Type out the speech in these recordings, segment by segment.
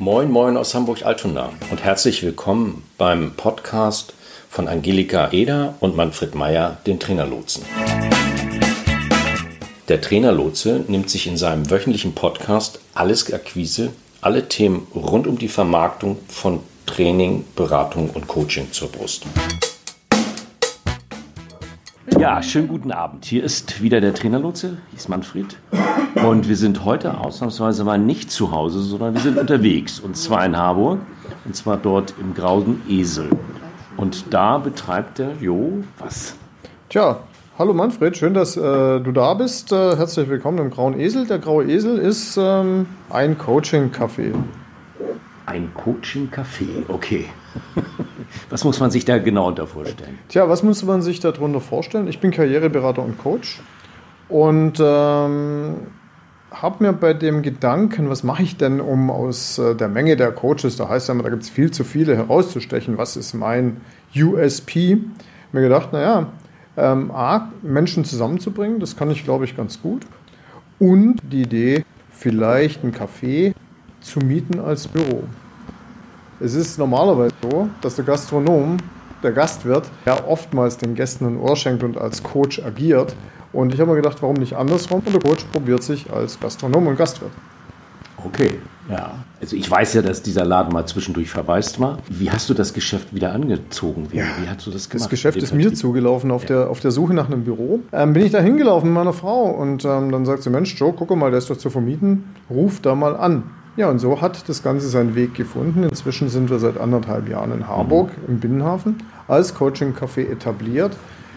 Moin, moin aus Hamburg-Altona und herzlich willkommen beim Podcast von Angelika Eder und Manfred Meyer, den Trainerlotsen. Der Trainerlotse nimmt sich in seinem wöchentlichen Podcast alles Akquise, alle Themen rund um die Vermarktung von Training, Beratung und Coaching zur Brust. Ja, schönen guten Abend. Hier ist wieder der Trainerlotse, hier ist Manfred. Und wir sind heute ausnahmsweise mal nicht zu Hause, sondern wir sind unterwegs. Und zwar in Harburg. Und zwar dort im Grauen Esel. Und da betreibt der Jo was? Tja, hallo Manfred, schön, dass äh, du da bist. Äh, herzlich willkommen im Grauen Esel. Der Graue Esel ist ähm, ein Coaching-Café. Ein Coaching-Café, okay. Was muss man sich da genau unter vorstellen? Tja, was muss man sich darunter vorstellen? Ich bin Karriereberater und Coach und ähm, habe mir bei dem Gedanken, was mache ich denn, um aus äh, der Menge der Coaches, da heißt ja immer, da gibt es viel zu viele, herauszustechen, was ist mein USP, mir gedacht, naja, ähm, A, Menschen zusammenzubringen, das kann ich, glaube ich, ganz gut. Und die Idee, vielleicht ein Café zu mieten als Büro. Es ist normalerweise so, dass der Gastronom, der Gastwirt, ja oftmals den Gästen ein Ohr schenkt und als Coach agiert. Und ich habe mir gedacht, warum nicht andersrum? Und der Coach probiert sich als Gastronom und Gastwirt. Okay, ja. Also ich weiß ja, dass dieser Laden mal zwischendurch verwaist war. Wie hast du das Geschäft wieder angezogen? Wie, ja, wie hast du das gemacht? Das Geschäft ist mir zugelaufen auf, ja. der, auf der Suche nach einem Büro. Ähm, bin ich da hingelaufen mit meiner Frau und ähm, dann sagt sie, Mensch, Joe, guck mal, der ist doch zu vermieten. Ruf da mal an. Ja, und so hat das Ganze seinen Weg gefunden. Inzwischen sind wir seit anderthalb Jahren in Harburg mhm. im Binnenhafen als Coaching-Café etabliert.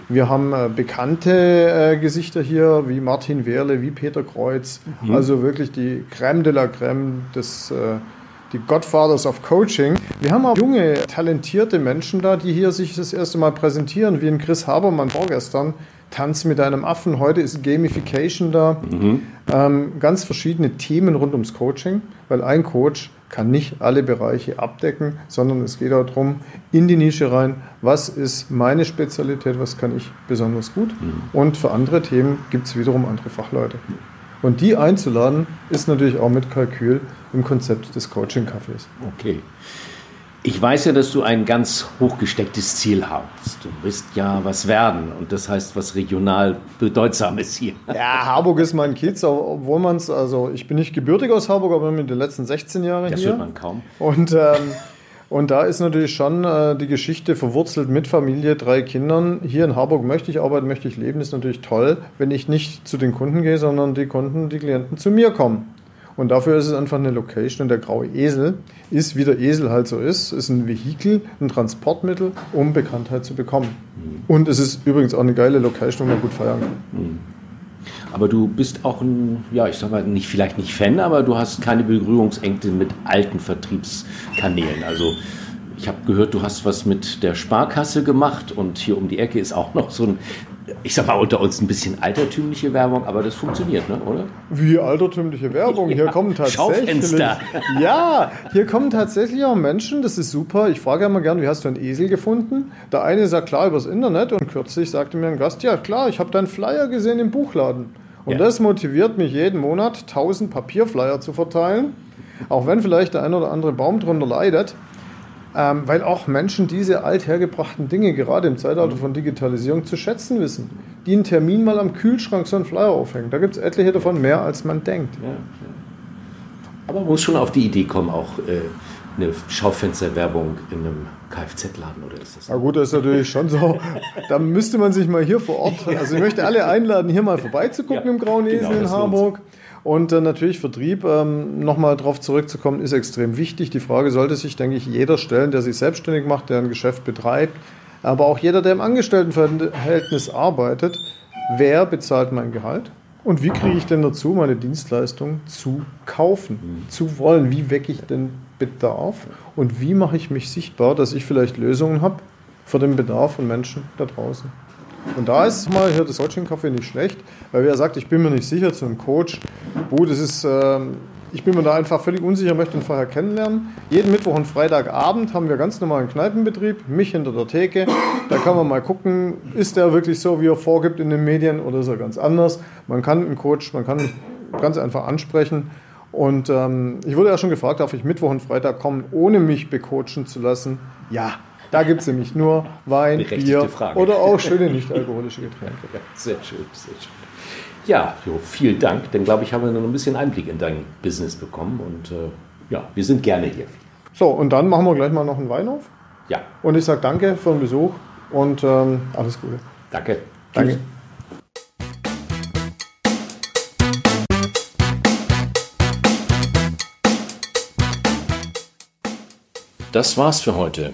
Wir haben äh, bekannte äh, Gesichter hier, wie Martin Wehrle, wie Peter Kreuz. Mhm. Also wirklich die Crème de la Crème des, äh, die Godfathers of Coaching. Wir haben auch junge, talentierte Menschen da, die hier sich das erste Mal präsentieren, wie ein Chris Habermann vorgestern, Tanz mit einem Affen. Heute ist Gamification da. Mhm. Ähm, ganz verschiedene Themen rund ums Coaching, weil ein Coach kann nicht alle Bereiche abdecken, sondern es geht auch darum, in die Nische rein, was ist meine Spezialität, was kann ich besonders gut. Mhm. Und für andere Themen gibt es wiederum andere Fachleute. Und die einzuladen, ist natürlich auch mit Kalkül im Konzept des Coaching-Cafés. Okay. Ich weiß ja, dass du ein ganz hochgestecktes Ziel hast. Du willst ja was werden und das heißt was regional Bedeutsames hier. Ja, Harburg ist mein Kiez, obwohl man es, also ich bin nicht gebürtig aus Harburg, aber in den letzten 16 Jahren das hier. Das hört man kaum. Und, ähm, und da ist natürlich schon äh, die Geschichte verwurzelt mit Familie, drei Kindern. Hier in Harburg möchte ich arbeiten, möchte ich leben, ist natürlich toll, wenn ich nicht zu den Kunden gehe, sondern die Kunden, die Klienten zu mir kommen. Und dafür ist es einfach eine Location. Und der graue Esel ist, wie der Esel halt so ist, ist ein Vehikel, ein Transportmittel, um Bekanntheit zu bekommen. Und es ist übrigens auch eine geile Location, wo man gut feiern kann. Aber du bist auch ein, ja, ich sag mal, nicht, vielleicht nicht Fan, aber du hast keine Berührungsängste mit alten Vertriebskanälen. Also ich habe gehört, du hast was mit der Sparkasse gemacht und hier um die Ecke ist auch noch so ein ich sag mal unter uns ein bisschen altertümliche Werbung, aber das funktioniert, ne? oder? Wie altertümliche Werbung? Hier ja, kommen tatsächlich. Ja, hier kommen tatsächlich auch Menschen, das ist super. Ich frage immer gern, wie hast du einen Esel gefunden? Der eine sagt klar übers Internet und kürzlich sagte mir ein Gast, ja klar, ich habe deinen Flyer gesehen im Buchladen. Und ja. das motiviert mich jeden Monat, 1000 Papierflyer zu verteilen. Auch wenn vielleicht der ein oder andere Baum drunter leidet. Ähm, weil auch Menschen diese althergebrachten Dinge gerade im Zeitalter von Digitalisierung zu schätzen wissen. Die einen Termin mal am Kühlschrank so einen Flyer aufhängen. Da gibt es etliche davon mehr, als man denkt. Ja, Aber man muss schon auf die Idee kommen, auch äh, eine Schaufensterwerbung in einem Kfz-Laden oder ist das? Na gut, das ist natürlich schon so. Da müsste man sich mal hier vor Ort, also ich möchte alle einladen, hier mal vorbeizugucken ja, im Grauen Esel genau, in Harburg. Und äh, natürlich Vertrieb, ähm, nochmal darauf zurückzukommen, ist extrem wichtig. Die Frage sollte sich, denke ich, jeder stellen, der sich selbstständig macht, der ein Geschäft betreibt, aber auch jeder, der im Angestelltenverhältnis arbeitet. Wer bezahlt mein Gehalt? Und wie kriege ich denn dazu, meine Dienstleistung zu kaufen, mhm. zu wollen? Wie wecke ich den Bedarf? Und wie mache ich mich sichtbar, dass ich vielleicht Lösungen habe für den Bedarf von Menschen da draußen? Und da ist mal hier das Coaching-Café nicht schlecht, weil wer sagt, ich bin mir nicht sicher zu einem Coach, gut, das ist, äh, ich bin mir da einfach völlig unsicher, möchte ihn vorher kennenlernen. Jeden Mittwoch und Freitagabend haben wir ganz normalen Kneipenbetrieb, mich hinter der Theke. Da kann man mal gucken, ist der wirklich so, wie er vorgibt in den Medien oder ist er ganz anders. Man kann einen Coach, man kann ganz einfach ansprechen Und ähm, ich wurde ja schon gefragt, darf ich Mittwoch und Freitag kommen, ohne mich becoachen zu lassen? Ja, da gibt es nämlich nur Wein, Bier Frage. oder auch schöne nicht-alkoholische Getränke. Ja, sehr schön, sehr schön. Ja, Jo, vielen Dank. Dann glaube ich, haben wir noch ein bisschen Einblick in dein Business bekommen. Und äh, ja, wir sind gerne hier. So, und dann machen wir gleich mal noch einen Wein auf. Ja, Und ich sage danke für den Besuch und ähm, alles Gute. danke. Danke. Das war's für heute.